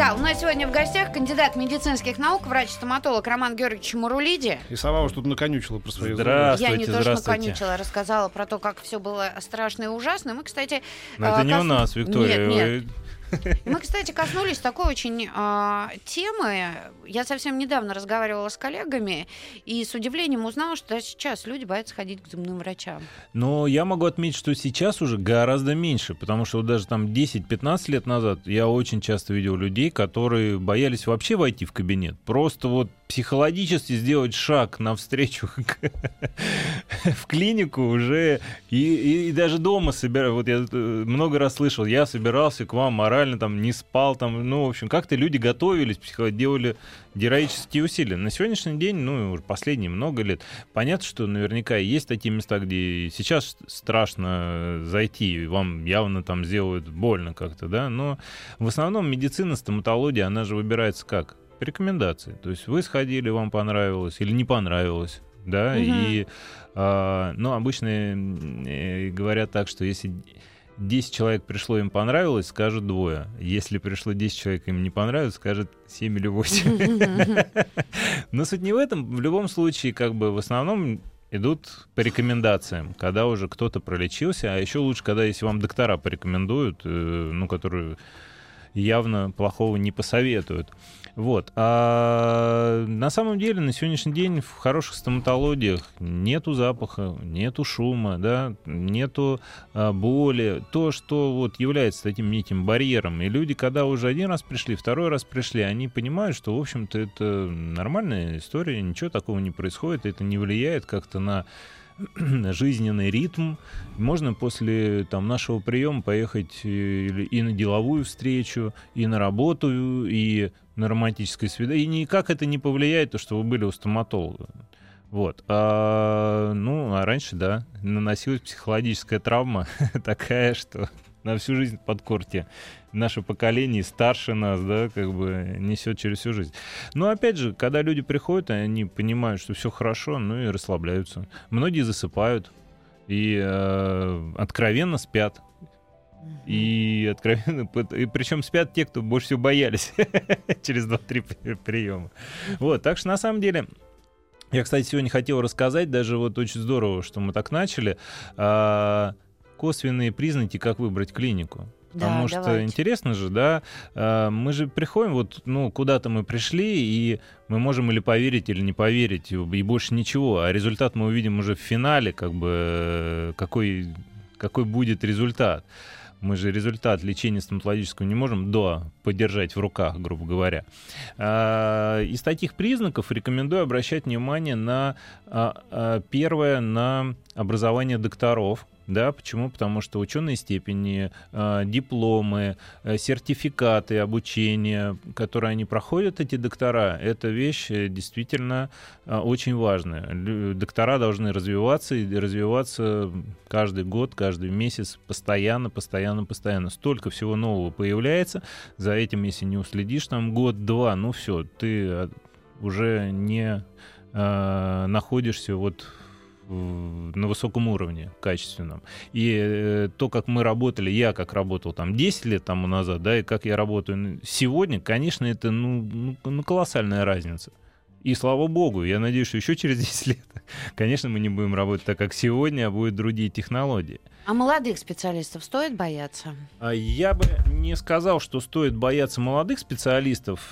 Да, у нас сегодня в гостях кандидат медицинских наук, врач-стоматолог Роман Георгиевич Мурулиди. И сама уж тут наконючила про свои зубы. Я не то, что наконючила, рассказала про то, как все было страшно и ужасно. Мы, кстати... Но это э, не кос- у нас, Виктория. Нет, нет. Мы, кстати, коснулись такой очень а, темы. Я совсем недавно разговаривала с коллегами и с удивлением узнала, что сейчас люди боятся ходить к зубным врачам. Но я могу отметить, что сейчас уже гораздо меньше, потому что вот даже там 10-15 лет назад я очень часто видел людей, которые боялись вообще войти в кабинет. Просто вот психологически сделать шаг навстречу в клинику уже и, и- и даже дома собираю. Вот я э, много раз слышал, я собирался к вам морально, там не спал, там, ну, в общем, как-то люди готовились, делали героические усилия. На сегодняшний день, ну, уже последние много лет, понятно, что наверняка есть такие места, где сейчас страшно зайти, вам явно там сделают больно как-то, да, но в основном медицина, стоматология, она же выбирается как? По рекомендации. То есть вы сходили, вам понравилось или не понравилось, да, Мгм. и, а, ну, обычно э, говорят так, что если 10 человек пришло, им понравилось, скажут двое. Если пришло 10 человек, им не понравилось, скажет 7 или 8. Но суть не в этом. В любом случае, как бы в основном идут по рекомендациям, когда уже кто-то пролечился, а еще лучше, когда если вам доктора порекомендуют, э, ну, которые явно плохого не посоветуют. Вот. А на самом деле на сегодняшний день в хороших стоматологиях нету запаха, нету шума, да, нету а, боли. То, что вот является таким неким барьером. И люди, когда уже один раз пришли, второй раз пришли, они понимают, что, в общем-то, это нормальная история, ничего такого не происходит, это не влияет как-то на жизненный ритм. Можно после там, нашего приема поехать э, и на деловую встречу, и на работу, и на романтическое свидание. И никак это не повлияет, то, что вы были у стоматолога. Вот. А, ну, а раньше, да, наносилась психологическая травма такая, что на всю жизнь под корте. Наше поколение старше нас, да, как бы несет через всю жизнь. Но опять же, когда люди приходят, они понимают, что все хорошо, ну и расслабляются. Многие засыпают и э, откровенно спят. И откровенно, и причем спят те, кто больше всего боялись через 2-3 при- приема. Вот, так что на самом деле я, кстати, сегодня хотел рассказать, даже вот очень здорово, что мы так начали, а, косвенные признаки, как выбрать клинику. Потому Да, что давайте. интересно же, да, а, мы же приходим, вот, ну, куда-то мы пришли, и мы можем или поверить, или не поверить, и и больше ничего. А результат мы увидим уже в финале, как бы, э, какой, какой будет результат. Мы же результат лечения стоматологического не можем до подержать в руках, грубо говоря. А, Из таких признаков рекомендую обращать внимание на а, а, первое, на образование докторов. Да, почему? Потому что ученые степени, а, дипломы, э, сертификаты обучения, которые они проходят, эти доктора, это вещь э, действительно очень важная. Доктора должны развиваться и развиваться каждый год, каждый месяц, постоянно, постоянно, постоянно. Столько всего нового появляется. За этим, если не уследишь, там год-два, ну все, ты уже не а, находишься вот на высоком уровне, качественном. И э, то, как мы работали, я как работал там 10 лет тому назад, да, и как я работаю сегодня, конечно, это ну, ну, ну, колоссальная разница. И слава богу, я надеюсь, что еще через 10 лет, конечно, мы не будем работать так, как сегодня, а будут другие технологии. А молодых специалистов стоит бояться? А Я бы не сказал, что стоит бояться молодых специалистов.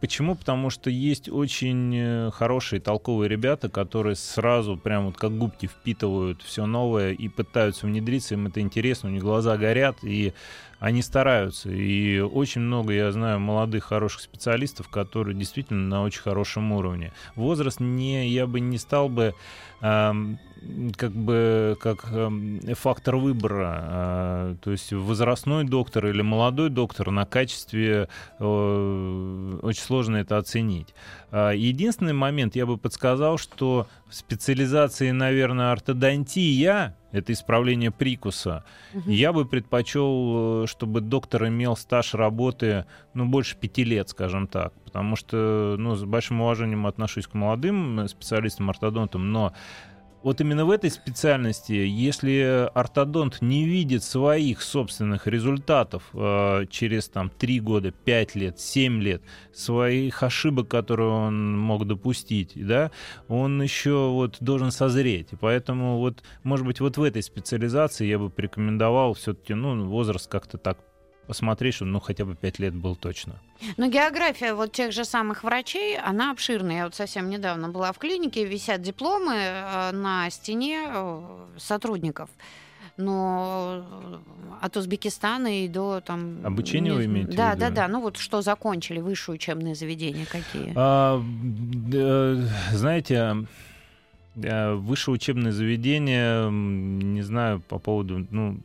Почему? Потому что есть очень э, хорошие, толковые ребята, которые сразу прям вот как губки впитывают все новое и пытаются внедриться, им это интересно, у них глаза горят, и они стараются. И очень много, я знаю, молодых, хороших специалистов, которые действительно на очень хорошем уровне. Возраст не, я бы не стал бы как бы как эм, фактор выбора. а, То есть возрастной доктор или молодой доктор на качестве э, очень сложно это оценить. А, Единственный момент я бы подсказал, что в специализации, наверное, ортодонтия это исправление прикуса. Угу. Я бы предпочел, э, чтобы доктор имел стаж работы, ну, больше пяти лет, скажем так, потому что, ну, с большим уважением отношусь к молодым специалистам-ортодонтам, но вот именно в этой специальности, если ортодонт не видит своих собственных результатов э, через там 3 года, 5 лет, 7 лет, своих ошибок, которые он мог допустить, да, он еще вот должен созреть. И поэтому вот, может быть, вот в этой специализации я бы порекомендовал все-таки, ну, возраст как-то так посмотреть, что ну хотя бы пять лет был точно. Но география вот тех же самых врачей, она обширная. Я вот совсем недавно была в клинике, висят дипломы э, на стене э, сотрудников. Но э, от Узбекистана и до там... Обучение не... вы имеете Да, да, да. Ну вот что закончили, высшие учебные заведения какие? А, знаете, высшее учебное заведение, не знаю по поводу, ну,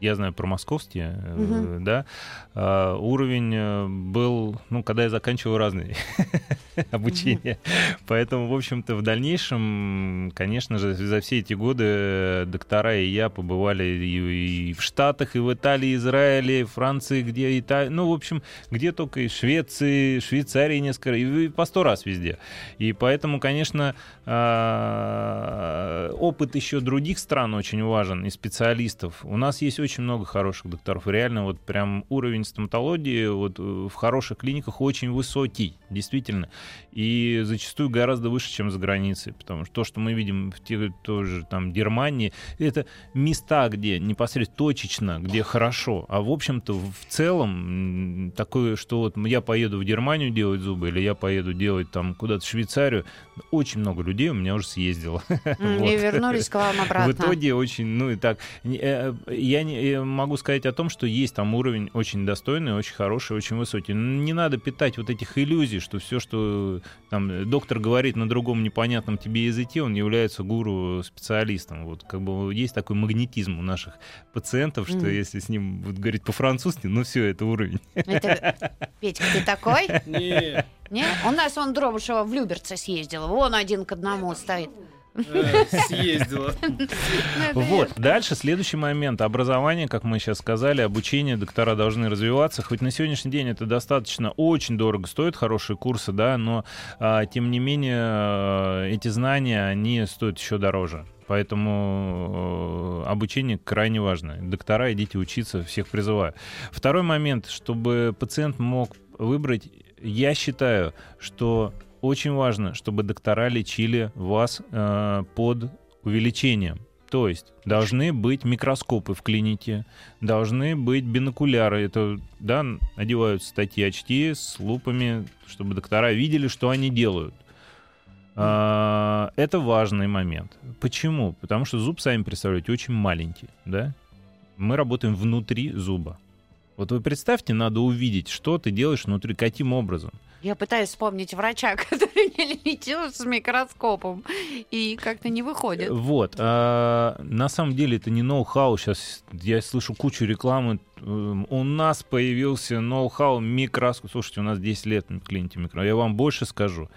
я знаю про московские, угу. да, а, уровень э, был, ну, когда я заканчивал разные обучения. Поэтому, в общем-то, в дальнейшем, конечно же, за все эти годы доктора и я побывали и, и в Штатах, и в Италии, Израиле, и Франции, где Италия, ну, в общем, где только и Швеции, Швейцарии несколько, и по сто раз везде. И поэтому, конечно, а, опыт еще других стран очень важен, и специалистов. У нас есть очень много хороших докторов. реально вот прям уровень стоматологии вот э, в хороших клиниках очень высокий, действительно. И зачастую гораздо выше, чем за границей. Потому что то, что мы видим в те, тоже там Германии, это места, где непосредственно точечно, где хорошо. А в общем-то в целом такое, что вот я поеду в Германию делать зубы, или я поеду делать там куда-то в Швейцарию, очень много людей у меня уже съездило. И вернулись к вам обратно. В итоге очень, ну и так, э, я не, могу сказать о том, что есть там уровень очень достойный, очень хороший, очень высокий. Не надо питать вот этих иллюзий, что все, что там доктор говорит на другом непонятном тебе языке, он является гуру-специалистом. Вот как бы есть такой магнетизм у наших пациентов, что mm. если с ним вот, говорить по-французски, ну все, это уровень. Это... Петька, ты такой? Нет. Не? У нас он Дробышева в Люберце съездил. Вон один к одному стоит. Э, съездила. Вот. Дальше следующий момент. Образование, как мы сейчас сказали, обучение доктора должны развиваться. Хоть на сегодняшний день это достаточно очень дорого стоит, хорошие курсы, да, но а, тем не менее э, эти знания, они стоят еще дороже. Поэтому э, обучение крайне важно. Доктора, идите учиться, всех призываю. Второй момент, чтобы пациент мог выбрать, я считаю, что очень важно, чтобы доктора лечили вас э, под увеличением. То есть должны быть микроскопы в клинике, должны быть бинокуляры. Это, да, одеваются статьи очки с лупами, чтобы доктора видели, что они делают. А, это важный момент. Почему? Потому что зуб, сами представляете, очень маленький, да? Мы работаем внутри зуба. Вот вы представьте, надо увидеть, что ты делаешь внутри, каким образом. Я пытаюсь вспомнить врача, который не лечил с микроскопом, и как-то не выходит. Вот. А, на самом деле это не ноу-хау. Сейчас я слышу кучу рекламы. Эм, у нас появился ноу-хау микроскоп. Слушайте, у нас 10 лет на клинике микроскоп. Я вам больше скажу.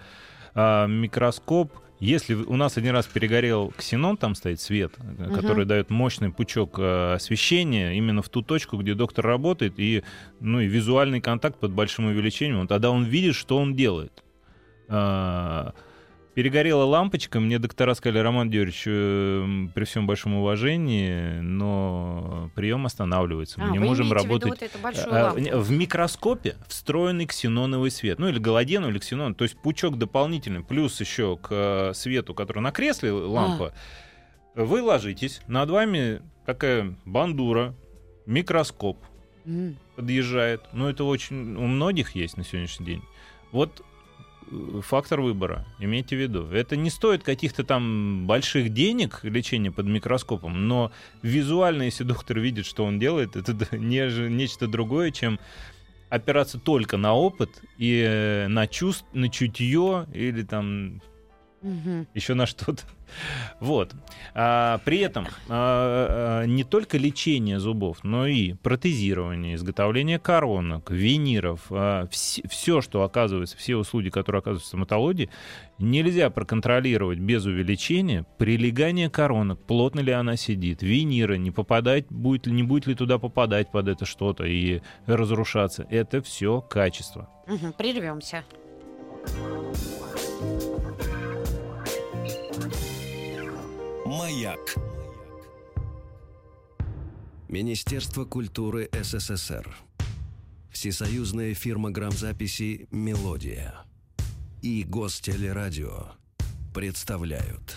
А, микроскоп — если у нас один раз перегорел ксенон, там стоит свет, угу. который дает мощный пучок э, освещения именно в ту точку, где доктор работает, и, ну, и визуальный контакт под большим увеличением, тогда он видит, что он делает. Перегорела лампочка, мне доктора сказали, Роман Георгиевич, э, при всем большом уважении, но прием останавливается. Мы а, не можем работать. Вот а, в микроскопе встроенный ксеноновый свет. Ну или галоген, или ксенон. То есть пучок дополнительный, плюс еще к э, свету, который на кресле лампа. А. Вы ложитесь, над вами такая бандура, микроскоп mm. подъезжает. Ну это очень у многих есть на сегодняшний день. Вот фактор выбора, имейте в виду. Это не стоит каких-то там больших денег лечение под микроскопом, но визуально, если доктор видит, что он делает, это не, нечто другое, чем опираться только на опыт и э, на чувств, на чутье или там угу. еще на что-то. Вот. А, при этом а, а, не только лечение зубов, но и протезирование, изготовление коронок, виниров, а, все, что оказывается, все услуги, которые оказываются в стоматологии, нельзя проконтролировать без увеличения прилегание коронок, плотно ли она сидит, винира, не попадать, будет ли, не будет ли туда попадать под это что-то и разрушаться. Это все качество. Угу, прервемся. Маяк. Министерство культуры СССР. Всесоюзная фирма грамзаписи «Мелодия» и Гостелерадио представляют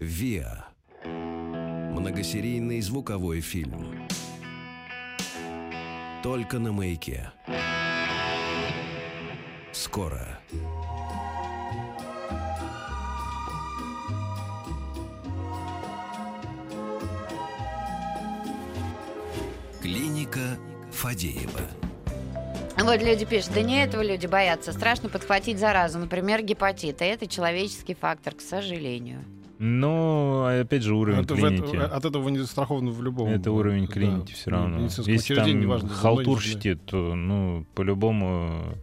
ВИА. Многосерийный звуковой фильм. Только на маяке. Скоро. Клиника Фадеева. Вот люди пишут, да не этого люди боятся. Страшно подхватить заразу, например, гепатит. И это человеческий фактор, к сожалению. Но, опять же, уровень это, клиники. Это, от этого не застрахован в любом. Это уровень клиники да, все равно. Если там неважно, халтурщите, то, ну, по-любому...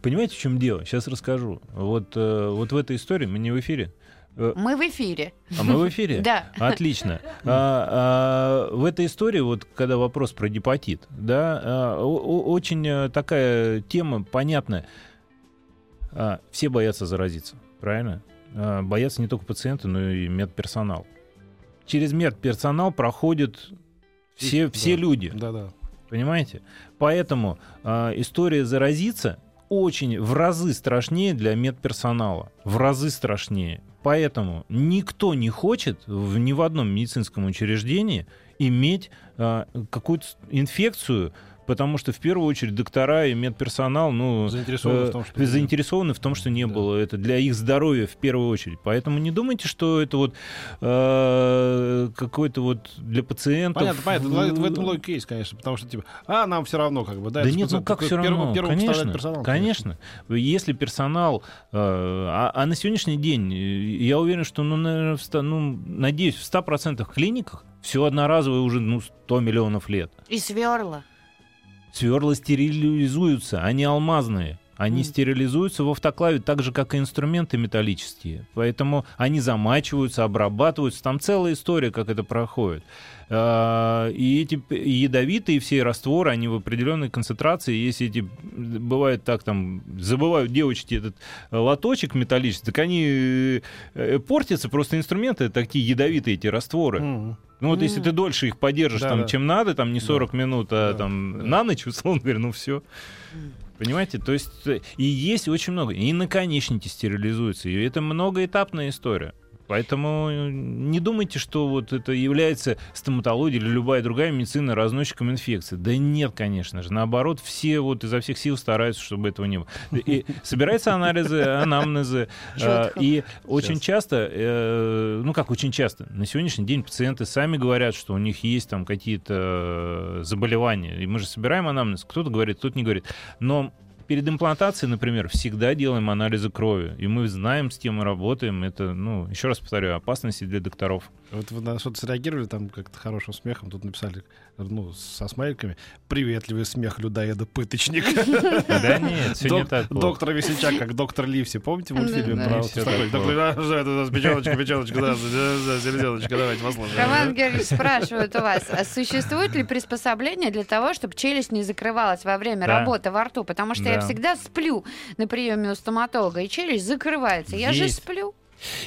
Понимаете, в чем дело? Сейчас расскажу. Вот, э, вот в этой истории, мы не в эфире, Э, мы в эфире. А мы в эфире? Да. Отлично. А, а, в этой истории, вот когда вопрос про гепатит, да, а, очень э, такая тема понятная. А, все боятся заразиться, правильно? А, боятся не только пациенты, но и медперсонал. Через медперсонал проходят все, все да. люди. Да, да. Понимаете? Поэтому а, история заразиться очень в разы страшнее для медперсонала. В разы страшнее. Поэтому никто не хочет в, ни в одном медицинском учреждении иметь а, какую-то инфекцию, потому что в первую очередь доктора и медперсонал ну, заинтересованы, э, в, том, что заинтересованы в том, что не да. было. Это для их здоровья в первую очередь. Поэтому не думайте, что это вот э, какой-то вот для пациентов. Понятно, понятно. В этом логика есть, конечно, потому что типа, а нам все равно как бы. Да, да нет, ну как все равно? Первым конечно, персонал, конечно. конечно. Если персонал, э, а, а на сегодняшний день, э, я уверен, что, ну, наверное, в 100, ну, надеюсь, в 100% клиниках все одноразовое уже ну, 100 миллионов лет. И сверла. Сверла стерилизуются, они алмазные. Они mm. стерилизуются в автоклаве так же, как и инструменты металлические. Поэтому они замачиваются, обрабатываются. Там целая история, как это проходит. А, и эти ядовитые все растворы, они в определенной концентрации. Если эти, бывает так, там, забывают девочки этот лоточек металлический, так они э, портятся. Просто инструменты такие ядовитые, эти растворы. Mm. Ну вот если ты дольше их подержишь, да, там, да. чем надо, там не 40 да. минут, а да. там да. на ночь, условно говоря, ну все. Понимаете? То есть и есть очень много. И наконечники стерилизуются. И это многоэтапная история. Поэтому э, не думайте, что вот это является стоматология или любая другая медицина разносчиком инфекции. Да нет, конечно же. Наоборот, все вот изо всех сил стараются, чтобы этого не было. И собираются анализы, анамнезы. А, и очень часто, э, ну как очень часто, на сегодняшний день пациенты сами говорят, что у них есть там какие-то заболевания. И мы же собираем анамнез. Кто-то говорит, кто-то не говорит. Но перед имплантацией, например, всегда делаем анализы крови. И мы знаем, с кем мы работаем. Это, ну, еще раз повторю, опасности для докторов. Вот вы на что-то среагировали там как-то хорошим смехом. Тут написали, ну, со смайликами. Приветливый смех людоеда-пыточник. Да нет, все не так Доктор Весельчак, как доктор Ливси. Помните мультфильм про Доктор, печеночка, печеночка, да, селезеночка, давайте послушаем. Роман Георгиевич спрашивает у вас, а существует ли приспособление для того, чтобы челюсть не закрывалась во время работы во рту? Потому что я всегда сплю на приеме у стоматолога, и челюсть закрывается. Я же сплю.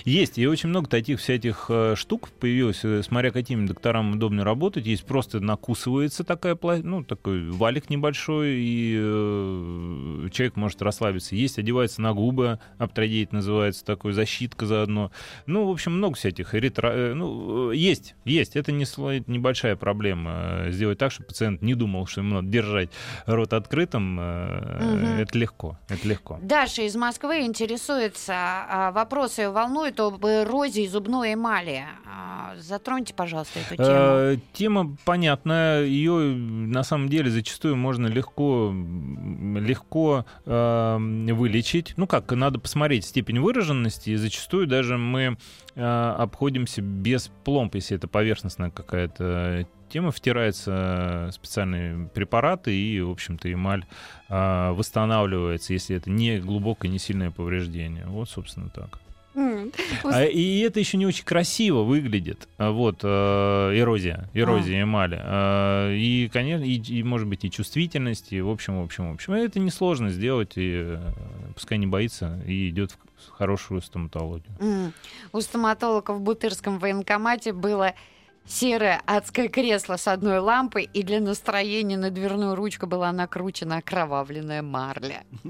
Есть, и очень много таких всяких э, штук появилось, э, смотря какими докторам удобно работать. Есть просто накусывается такая, ну, такой валик небольшой, и э, человек может расслабиться. Есть, одевается на губы, аптродейт называется, такой защитка заодно. Ну, в общем, много всяких. Эритро... Э, ну, есть, есть. Это не, небольшая проблема. Сделать так, чтобы пациент не думал, что ему надо держать рот открытым. Э, угу. Это легко, это легко. Даша из Москвы интересуется. А, вопросы волнует об эрозии зубной эмали. А, Затроньте, пожалуйста, эту тему. Э, Тема понятная, ее на самом деле зачастую можно легко, легко э, вылечить. Ну как, надо посмотреть степень выраженности, и зачастую даже мы э, обходимся без пломб, если это поверхностная какая-то тема, втираются специальные препараты, и, в общем-то, эмаль э, восстанавливается, если это не глубокое, не сильное повреждение. Вот, собственно, так. А, и это еще не очень красиво выглядит. А, Вот э, эрозия, эрозия эмали. А, И, конечно, и, и, может быть и чувствительность, и в общем, в общем, в общем. Это несложно сделать, и э, пускай не боится и идет в хорошую стоматологию. У стоматолога в Бутырском военкомате было серое адское кресло с одной лампой, и для настроения на дверную ручку была накручена окровавленная марля. Ну.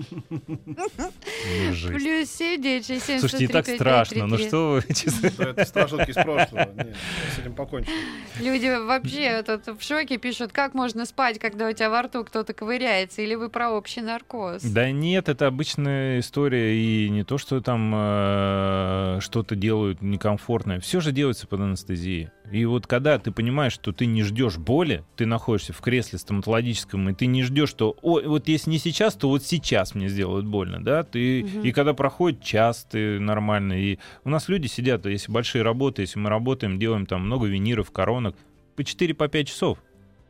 Плюс 7, 9, 6, 7, Слушайте, и так страшно. Ну что вы, Это страшилки из прошлого. С этим. Люди вообще тут в шоке пишут, как можно спать, когда у тебя во рту кто-то ковыряется, или вы про общий наркоз. Да нет, это обычная история, и не то, что там э, что-то делают некомфортное. Все же делается под анестезией. И вот когда ты понимаешь, что ты не ждешь боли, ты находишься в кресле стоматологическом, и ты не ждешь, что Ой, вот если не сейчас, то вот сейчас мне сделают больно, да, ты, Мгм. и когда проходит час, ты нормально, и у нас люди сидят, если большие работы, если мы работаем, делаем там много виниров, коронок, по 4-5 часов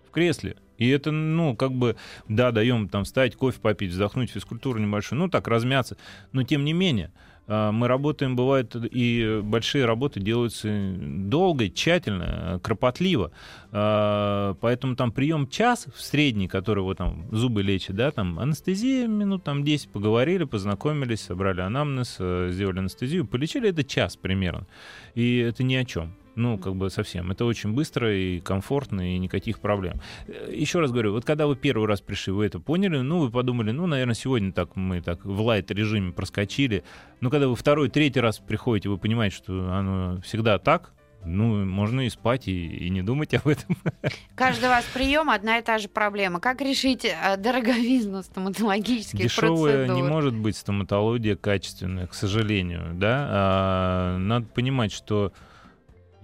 в кресле. И это, ну, как бы, да, даем там встать, кофе попить, вздохнуть, физкультуру небольшую, ну, так, размяться. Но, тем не менее, мы работаем, бывает, и большие работы делаются долго, тщательно, кропотливо. А, Поэтому там прием час в средний, который вот там зубы лечит, да, там анестезия, минут там 10 поговорили, познакомились, собрали анамнез, э, сделали анестезию, полечили, это час примерно. И это ни о чем. Ну, как бы совсем. Это очень быстро и комфортно, и никаких проблем. Э, Еще раз говорю, вот когда вы первый раз пришли, вы это поняли, ну, вы подумали, ну, наверное, сегодня так мы так в лайт-режиме проскочили. Но когда вы второй, третий раз приходите, вы понимаете, что оно всегда так, ну, можно и спать, и, и не думать об этом. Каждый вас прием одна и та же проблема. Как решить э, дороговизну стоматологических Дешевая процедур? не может быть стоматология качественная, к сожалению, да. А, надо понимать, что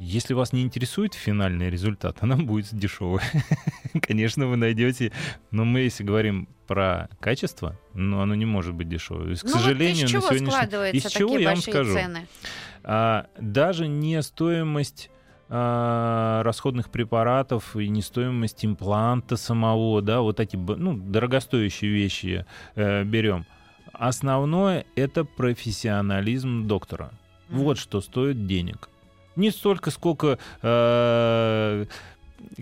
если вас не интересует финальный результат, она будет дешевая. Конечно, вы найдете, но мы если говорим про качество, ну, оно не может быть дешевое. К Ну, вот сожалению, из чего на сегодняшний складываются из такие чего я вам скажу? цены? А, даже не стоимость а, расходных препаратов и не стоимость импланта самого, да, вот эти ну, дорогостоящие вещи э, берем. Основное это профессионализм доктора. Вот что стоит денег. Не столько, сколько э,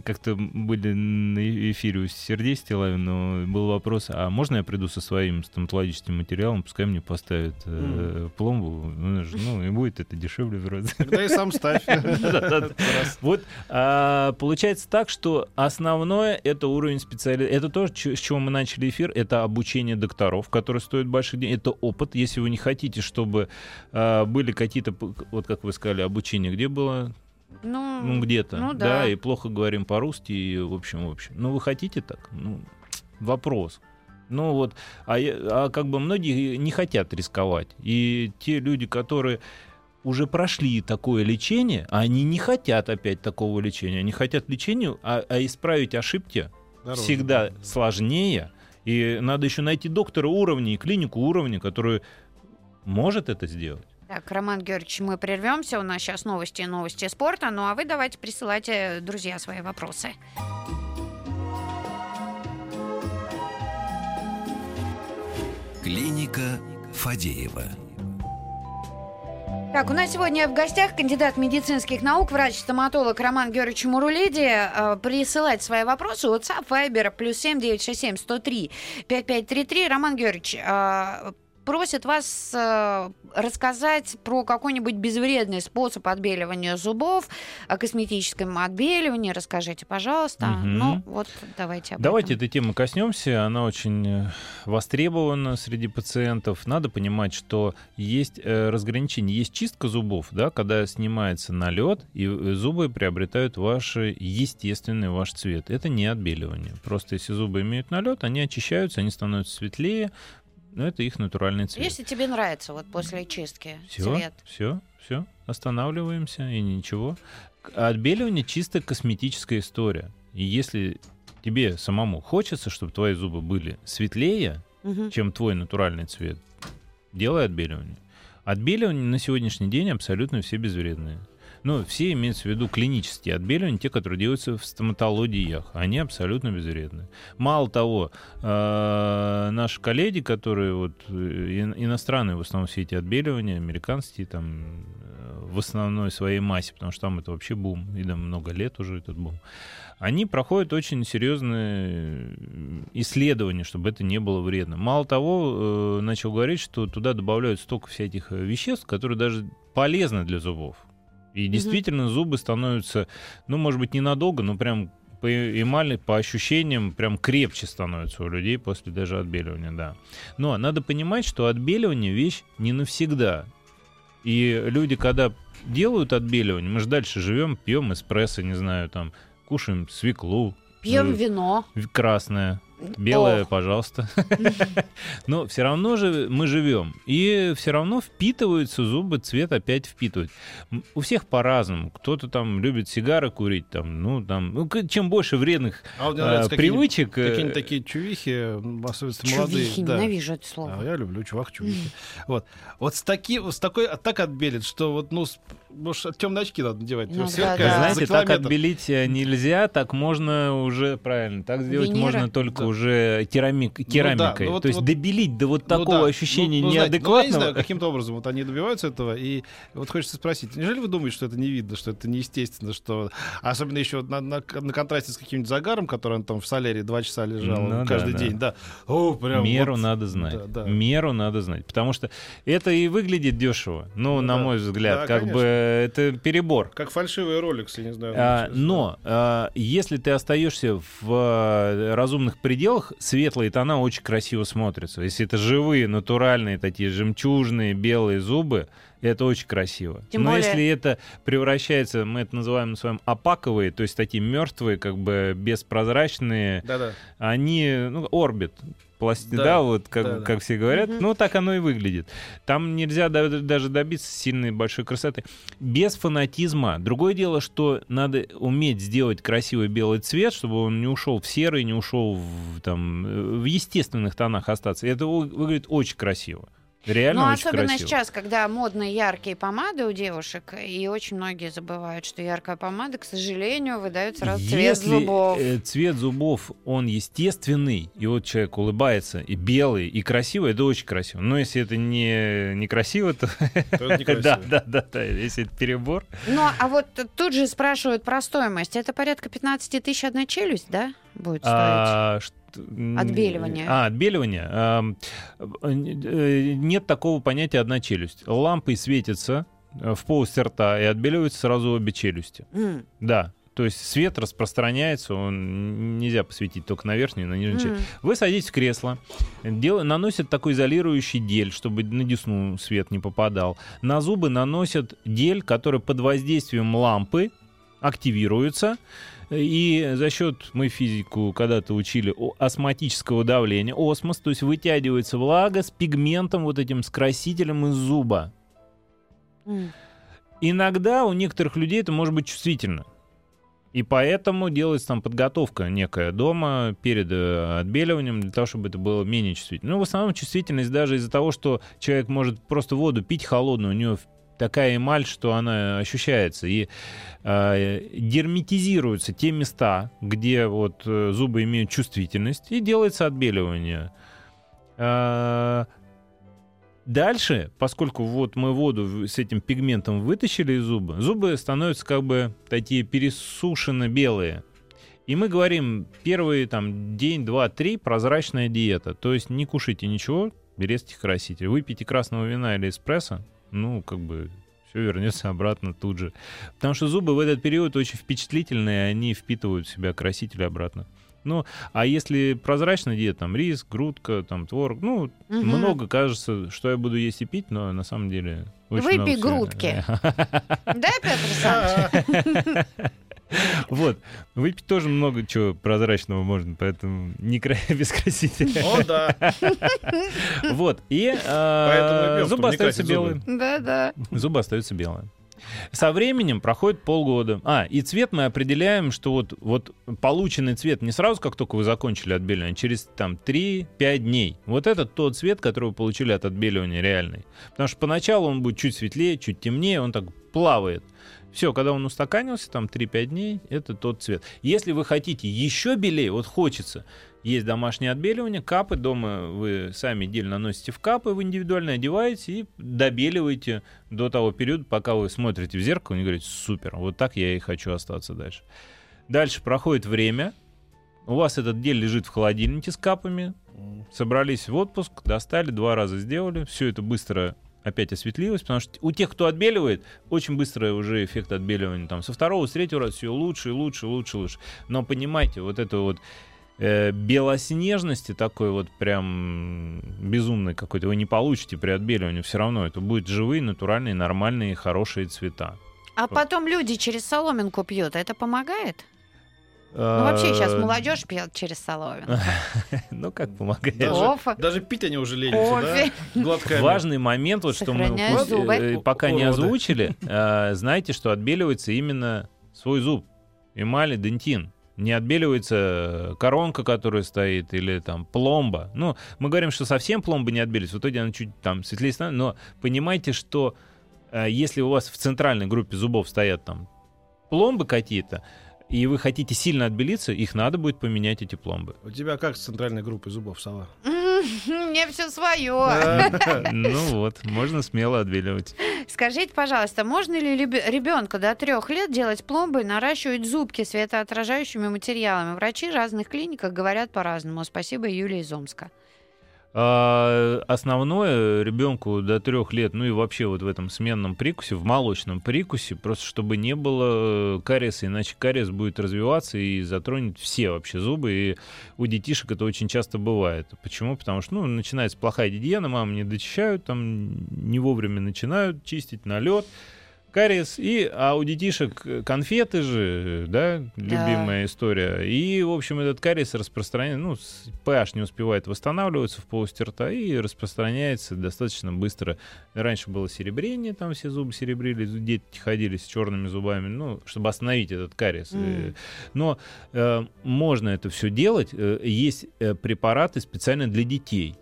как-то были на эфире у Сергея Стилавин, но был вопрос, а можно я приду со своим стоматологическим материалом, пускай мне поставят э, пломбу, ну, ну, и будет это дешевле вроде. Тогда и сам ставь. Вот а, получается так, что основное это уровень специализации. Это то, с чего мы начали эфир, это обучение докторов, которые стоят больших денег. Это опыт. Если вы не хотите, чтобы а, были какие-то, вот как вы сказали, обучение, где было? Ну, Ну, где-то. ну да. и плохо говорим по-русски, и в общем, в общем. Ну, вы хотите так? Ну, вопрос. Ну вот, а, а как бы многие не хотят рисковать. И те люди, которые уже прошли такое лечение, они не хотят опять такого лечения. Они хотят лечения, а, а исправить ошибки Дороже. всегда сложнее. И надо еще найти доктора уровня и клинику уровня, который может это сделать. Так, Роман Георгиевич, мы прервемся. У нас сейчас новости и новости спорта. Ну а вы давайте присылайте, друзья, свои вопросы. Клиника Фадеева. Так, у нас сегодня в гостях кандидат медицинских наук, врач-стоматолог Роман Георгиевич Мурулиди. Э, Присылать свои вопросы. WhatsApp, Viber, плюс 7 967 103 5533. Роман Георгиевич, э, просит вас э, рассказать про какой-нибудь безвредный способ отбеливания зубов, о косметическом отбеливании. Расскажите, пожалуйста. Мгм. Ну, вот давайте об Давайте этом. этой темы коснемся. Она очень э, востребована среди пациентов. Надо понимать, что есть э, разграничение, есть чистка зубов, да, когда снимается налет, и э, зубы приобретают ваш естественный ваш цвет. Это не отбеливание. Просто если зубы имеют налет, они очищаются, они становятся светлее, но это их натуральный цвет. Если тебе нравится вот после чистки Все, цвет. все. Все, останавливаемся и ничего. Отбеливание чисто косметическая история. И если тебе самому хочется, чтобы твои зубы были светлее, Мгм. чем твой натуральный цвет, делай отбеливание. Отбеливание на сегодняшний день абсолютно все безвредные. Ну, все имеются в виду клинические отбеливания, те, которые делаются в стоматологиях. Они абсолютно безвредны. Мало того, э, наши коллеги, которые вот э, ин- иностранные в основном все эти отбеливания, американские там э, в основной своей массе, потому что там это вообще бум, и да, много лет уже этот бум, они проходят очень серьезные исследования, чтобы это не было вредно. Мало того, начал говорить, что туда добавляют столько всяких веществ, которые даже полезны для зубов. И действительно зубы становятся, ну, может быть, ненадолго, но прям по эмали, по ощущениям, прям крепче становятся у людей после даже отбеливания, да. Но надо понимать, что отбеливание вещь не навсегда. И люди, когда делают отбеливание, мы же дальше живем, пьем эспрессо, не знаю, там, кушаем свеклу, Пьем э, вино. красное, белое, Ох. пожалуйста. Но все равно же мы живем. И все равно впитываются зубы, цвет опять впитывают. У всех по-разному. Кто-то там любит сигары курить, там, ну, там, ну, чем больше вредных А нравятся какие-нибудь привычек. э, какие-нибудь такие чувихи, особенно молодые. Чувихи, да. ненавижу это А, слово. я люблю чувак чувихи. Вот. Вот с, таки, с такой а так отбелит, что вот, ну, с- может, темные очки надо надевать. Ну, да, да. Знаете, так отбелить э, нельзя, так можно уже, правильно, так сделать Виниры? можно только Да. Уже керамик, керамикой. ну вот- То есть вот- добелить до вот Ну такого да. ощущения Ну, ну, знаете, ну, я не неадекватного. знаю, каким-то образом вот они добиваются этого. И вот хочется спросить, неужели вы думаете, что это не видно, что это неестественно, что... Особенно еще на, на- на контрасте с каким-нибудь загаром, который он там в солярии два часа лежал Ну да, каждый да. день. Да. О, прям Меру вот. надо знать. Да, да. Меру надо знать. Потому что это и выглядит дешево. Ну, Ну на да. мой взгляд, Да, как конечно. бы это перебор. Как фальшивый ролик, я не знаю. А, но а, если ты остаешься в а, разумных пределах, светлые тона очень красиво смотрятся. Если это живые, натуральные, такие жемчужные, белые зубы, это очень красиво. Тем но более- если это превращается, мы это называем, называем опаковые, то есть такие мертвые, как бы беспрозрачные, Да, да. они, ну, орбит, пласти, да, Да, вот как, да, да. как все говорят, Мгм. ну так оно и выглядит. Там нельзя да- даже добиться сильной большой красоты. Без фанатизма. Другое дело, что надо уметь сделать красивый белый цвет, чтобы он не ушел в серый, не ушел в, там, э, в естественных тонах остаться. Это вы- выглядит очень красиво. Реально Ну, особенно красиво. сейчас, когда модные яркие помады у девушек, и очень многие забывают, что яркая помада, к сожалению, выдает сразу цвет Если зубов. э, цвет зубов, он естественный, и вот человек улыбается, и белый, и красивый, это очень красиво. Но если это не, не красиво, то... Да, да, да, да, если это перебор. Ну, а вот тут же спрашивают про стоимость. Это порядка 15 тысяч одна челюсть, да, будет стоить? А, м, Отбеливание. А, отбеливание. Ам, э, Нет такого понятия одна челюсть. Лампой светится э, в полость рта и отбеливаются сразу обе челюсти. М, Да. То есть свет распространяется, он нельзя посветить только на верхнюю на нижнюю м. Вы садитесь в кресло, дел... наносят такой изолирующий гель, чтобы на десну свет не попадал. На зубы наносят гель, который под воздействием лампы активируется. И за счет, мы физику когда-то учили, о- осмотического давления, осмос, то есть вытягивается влага с пигментом, вот этим с красителем из зуба. М. Иногда у некоторых людей это может быть чувствительно. И поэтому делается там подготовка некая дома перед э, отбеливанием, для того, чтобы это было менее чувствительно. Ну, в основном чувствительность даже из-за того, что человек может просто воду пить холодную, у него такая эмаль, что она ощущается. И э, герметизируются те места, где вот э, зубы имеют чувствительность, и делается отбеливание. Э, Дальше, поскольку вот мы воду с этим пигментом вытащили из зуба, зубы становятся как бы такие пересушенно белые. И мы говорим, первый там день, два, три прозрачная диета. То есть не кушайте ничего, резких красителей. Выпейте красного вина или эспрессо, ну, как бы все вернется обратно тут же. Потому что зубы в этот период очень впечатлительные, они впитывают в себя красители обратно. Ну, а если прозрачная диета, там рис, грудка, там творог, ну, Мгм. много кажется, что я буду есть и пить, но на самом деле... очень Выпей грудки. Да, Петр Александрович? Вот. Выпить тоже много чего прозрачного можно, поэтому не кра- без красителя. О, да. Вот. И э, зубы остаются белые. Да-да. Зубы остаются белые. Со временем проходит полгода. А, и цвет мы определяем, что вот, вот полученный цвет не сразу, как только вы закончили отбеливание, а через там 3-5 дней. Вот это тот цвет, который вы получили от отбеливания реальный. Потому что поначалу он будет чуть светлее, чуть темнее, он так плавает. Все, когда он устаканился, там 3-5 дней, это тот цвет. Если вы хотите еще белее, вот хочется, есть домашнее отбеливание, капы дома вы сами дель наносите в капы, вы индивидуально одеваете и добеливаете до того периода, пока вы смотрите в зеркало и говорите, супер, вот так я и хочу остаться дальше. Дальше проходит время, у вас этот гель лежит в холодильнике с капами, собрались в отпуск, достали, два раза сделали, все это быстро опять осветлилось, потому что у тех, кто отбеливает, очень быстро уже эффект отбеливания там со второго, с третьего раза все лучше, лучше, лучше, лучше. Но понимаете, вот это вот э, белоснежности такой вот прям безумной какой-то вы не получите при отбеливании все равно. Это будут живые, натуральные, нормальные, хорошие цвета. А потом люди через соломинку пьют. Это помогает? Ну, вообще сейчас Э, молодежь пьет через соломинку. Ну, как помогает. Даже, даже пить они уже ленятся, да? Глотками. Важный момент, вот что мы зубы. э, пока не озвучили, э, знаете, что отбеливается именно свой зуб, эмаль и дентин. Не отбеливается коронка, которая стоит, или там пломба. Ну, мы говорим, что совсем пломба не отбеливается, в итоге она чуть там светлее становится, но понимайте, что э, если у вас в центральной группе зубов стоят там пломбы какие-то, и вы хотите сильно отбелиться, их надо будет поменять, эти пломбы. У тебя как с центральной группой зубов, сова? Мне все свое. Ну вот, можно смело отбеливать. Скажите, пожалуйста, можно ли ребенка до трех лет делать пломбы и наращивать зубки светоотражающими материалами? Врачи в разных клиниках говорят по-разному. Спасибо, Юлия из Омска. А, основное ребенку до трех лет, ну и вообще вот в этом сменном прикусе, в молочном прикусе, просто чтобы не было э, кариеса, иначе кариес будет развиваться и затронет все вообще зубы. И у детишек это очень часто бывает. Почему? Потому что ну, начинается плохая гигиена, мамы не дочищают, там не вовремя начинают чистить налет. Кариес, и, а у детишек конфеты же, да, любимая история. И, в общем, этот кариес распространяется, ну, pH не успевает восстанавливаться в полости рта и распространяется достаточно быстро. Раньше было серебрение, там все зубы серебрили, дети ходили с черными зубами, ну, чтобы остановить этот кариес. Мгм. Э, Но э, можно это все делать. Э, Есть э, препараты специально для детей,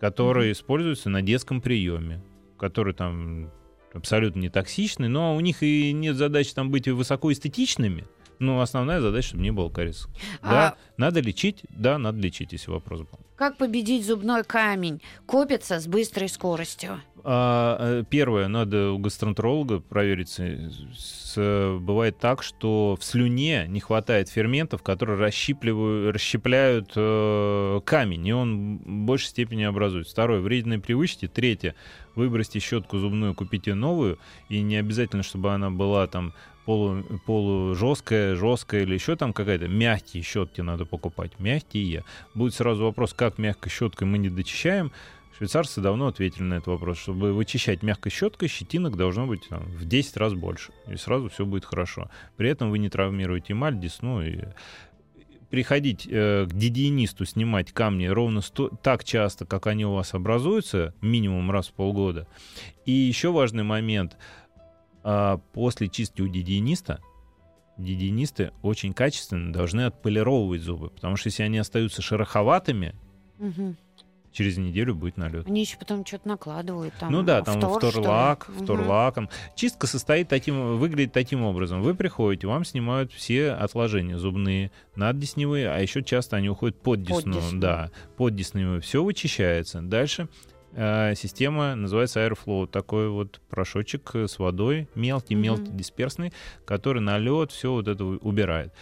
которые используются на детском приеме, которые там абсолютно не токсичны, но у них и нет задачи там быть высокоэстетичными. Но основная задача, чтобы не было кариеса. А- Да, надо лечить, да, надо лечить, если вопрос был. Как победить зубной камень? Копится с быстрой скоростью. А, э, первое, надо у гастроэнтеролога проверить. с- бывает так, что в слюне не хватает ферментов, которые расщипливают, расщепляют э, камень, и он в большей степени образуется. Второе, вредные привычки. Третье, выбросьте щетку зубную, купите новую, и не обязательно, чтобы она была там полу, полужесткая, жесткая или еще там какая-то. Мягкие щетки надо покупать, мягкие. Будет сразу вопрос, как мягкой щеткой мы не дочищаем. Швейцарцы давно ответили на этот вопрос. Чтобы вычищать мягкой щеткой, щетинок должно быть там, в 10 раз больше. И сразу все будет хорошо. При этом вы не травмируете эмаль, десну. И... Приходить э, к гигиенисту, снимать камни ровно сто- так часто, как они у вас образуются, минимум раз в полгода. И еще важный момент. а, после чистки у гигиениста гигиенисты очень качественно должны отполировывать зубы, потому что если они остаются шероховатыми, Мгм. через неделю будет налет. Они еще потом что-то накладывают. Там, ну да, там ли. вторлак, вторлаком. Чистка состоит таким, выглядит таким образом. Вы приходите, вам снимают все отложения зубные, наддесневые, а еще часто они уходят под десну. десну. Да, под десневые. Все вычищается. Дальше э, система называется Airflow. Такой вот порошочек с водой, мелкий-мелкий Мгм. дисперсный, который налет все вот это убирает.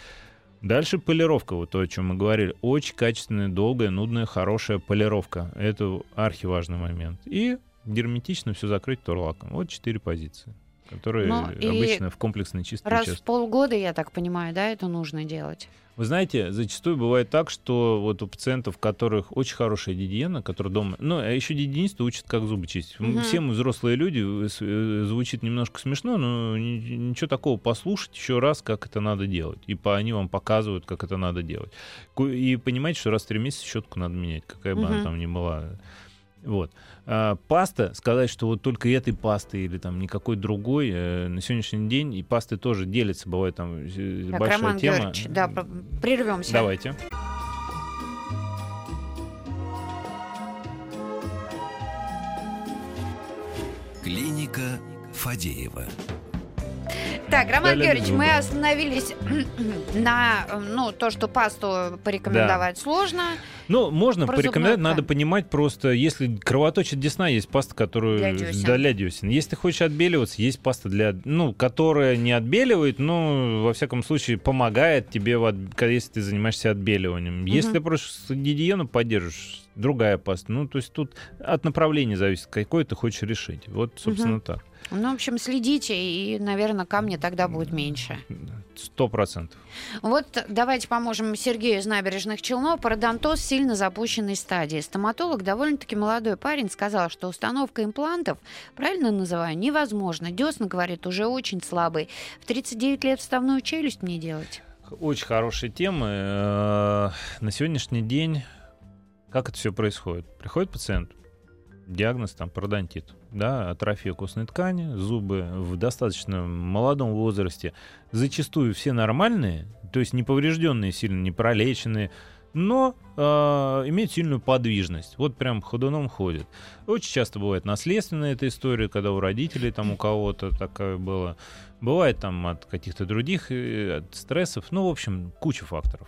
Дальше полировка, вот то, о чем мы говорили. Очень качественная, долгая, нудная, хорошая полировка. Это архиважный момент. И герметично все закрыть торлаком. Вот четыре позиции. Которые Ну, и обычно в комплексной чистке Раз в участвуют. полгода, я так понимаю, да, это нужно делать. Вы знаете, зачастую бывает так, что вот у пациентов, у которых очень хорошая гигиена, которые дома... Ну, а еще гигиенисты учат, как зубы чистить. Мгм. Все мы взрослые люди, э, э, звучит немножко смешно, но ни- ничего такого, послушать еще раз, как это надо делать. И по, они вам показывают, как это надо делать. И понимаете, что раз в три месяца щетку надо менять, какая бы она Мгм. там ни была. Вот. А, паста, сказать, что вот только этой пасты или там никакой другой, э, на сегодняшний день и пасты тоже делятся, бывает там э, Так, большая Роман тема. Георгиевич, да, прервемся. Давайте. Клиника Фадеева. Так, Роман Далее Георгиевич, мы остановились на, э, ну, то, что пасту порекомендовать сложно. Ну, можно Про порекомендовать, зубную надо ткань. понимать просто, если кровоточит десна, есть паста, которую... Для десен. Да, для десен. Если ты хочешь отбеливаться, есть паста для... Ну, которая не отбеливает, но, во всяком случае, помогает тебе, в от- если ты занимаешься отбеливанием. Если ты просто гигиену поддерживаешь, другая паста. Ну, то есть тут от направления зависит, какой ты хочешь решить. Вот, собственно, Мгм. так. Ну, в общем, следите, и, наверное, камня тогда будет меньше. Сто процентов. Вот давайте поможем Сергею из набережных Челнов. Пародонтоз в сильно запущенной стадии. Стоматолог, довольно-таки молодой парень, сказал, что установка имплантов, правильно называю, невозможно. Десна, говорит, уже очень слабый. В 39 лет вставную челюсть мне делать? Очень хорошая тема. Э, На сегодняшний день как это все происходит? Приходит пациент, диагноз там пародонтит, да, атрофия костной ткани, зубы в достаточно молодом возрасте, зачастую все нормальные, то есть не поврежденные сильно, не пролеченные, но э, имеют сильную подвижность. Вот прям ходуном ходит. Очень часто бывает наследственная эта история, когда у родителей там у кого-то такое было. Бывает там от каких-то других э, от стрессов. Ну, в общем, куча факторов.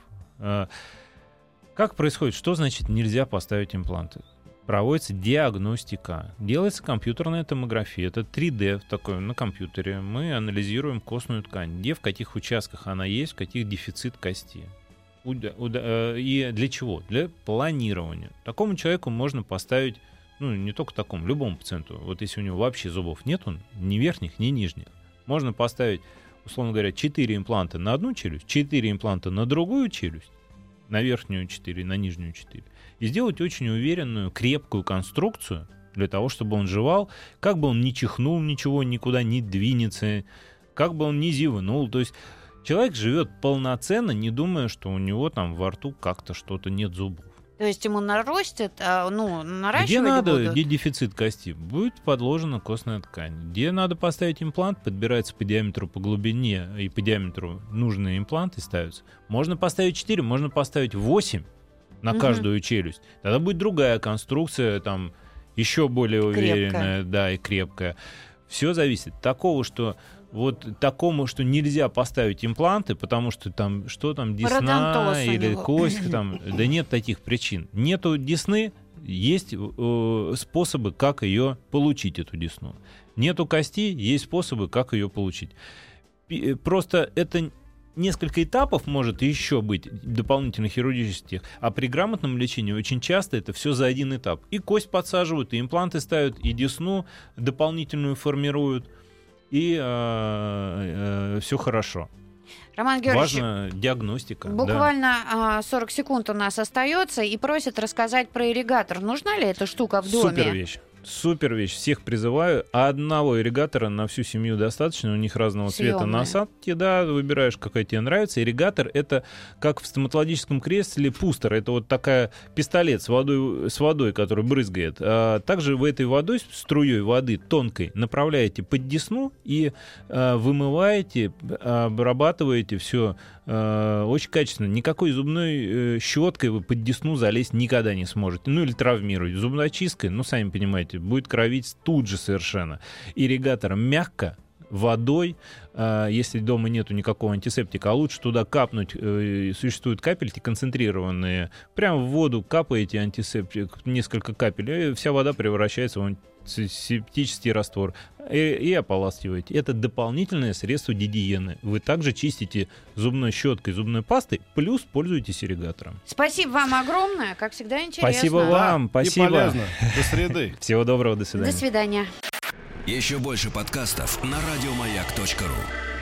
Как происходит? Что значит нельзя поставить импланты? Проводится диагностика. Делается компьютерная томография. Это 3D в такой, на компьютере. Мы анализируем костную ткань. Где, в каких участках она есть, в каких дефицит кости. Э, И для чего? Для планирования. Такому человеку можно поставить, ну, не только такому, любому пациенту. Вот если у него вообще зубов нет, он ни верхних, ни нижних. Можно поставить, условно говоря, 4 импланта на одну челюсть, 4 импланта на другую челюсть, на верхнюю 4, на нижнюю 4. И сделать очень уверенную, крепкую конструкцию для того, чтобы он жевал, как бы он ни чихнул, ничего никуда не двинется, как бы он ни зевнул. То есть человек живет полноценно, не думая, что у него там во рту как-то что-то нет зубов. То есть ему нарастет, а, ну, наращивать Где надо, будут? где дефицит кости, будет подложена костная ткань. Где надо поставить имплант, подбирается по диаметру, по глубине и по диаметру нужные импланты ставятся. Можно поставить 4, можно поставить 8 на Мгм. каждую челюсть. Тогда будет другая конструкция, там еще более Крепкая. уверенная, да, и крепкая. Все зависит. Такого, что вот такому, что нельзя поставить импланты, потому что там что там десна или кость, там, да нет таких причин. Нету десны, есть э, способы, как ее получить, эту десну. Нету кости, есть способы, как ее получить. Э, Просто это несколько этапов может еще быть дополнительных хирургических, а при грамотном лечении очень часто это все за один этап. И кость подсаживают, и импланты ставят, и десну дополнительную формируют, и все хорошо. Роман Георгиевич, Важна диагностика. да. буквально а, 40 секунд у нас остается и просят рассказать про ирригатор. Нужна ли эта штука в доме? Супер вещь. Супер вещь. Всех призываю. Одного ирригатора на всю семью достаточно. У них разного цвета Съемные. насадки. Да, выбираешь, какая тебе нравится. Ирригатор — это как в стоматологическом кресле пустер. Это вот такая пистолет с водой, с водой который брызгает. А также вы этой водой, струей воды тонкой, направляете под десну и а, вымываете, обрабатываете все очень качественно. Никакой зубной э, щеткой вы под десну залезть никогда не сможете. Ну или травмируете. Зубной очисткой, ну сами понимаете, будет кровить тут же совершенно. Ирригатором мягко, водой, а, если дома нету никакого антисептика, а лучше туда капнуть, э, существуют капельки концентрированные, прямо в воду капаете антисептик, несколько капель, и вся вода превращается в антисептический раствор, и, и ополаскиваете. Это дополнительное средство гигиены. Вы также чистите зубной щеткой, зубной пастой, плюс пользуетесь ирригатором. Спасибо вам огромное, как всегда интересно. Спасибо вам, И спасибо. полезно. До среды. Всего доброго, до свидания. До свидания. Еще больше подкастов на радиомаяк.ру.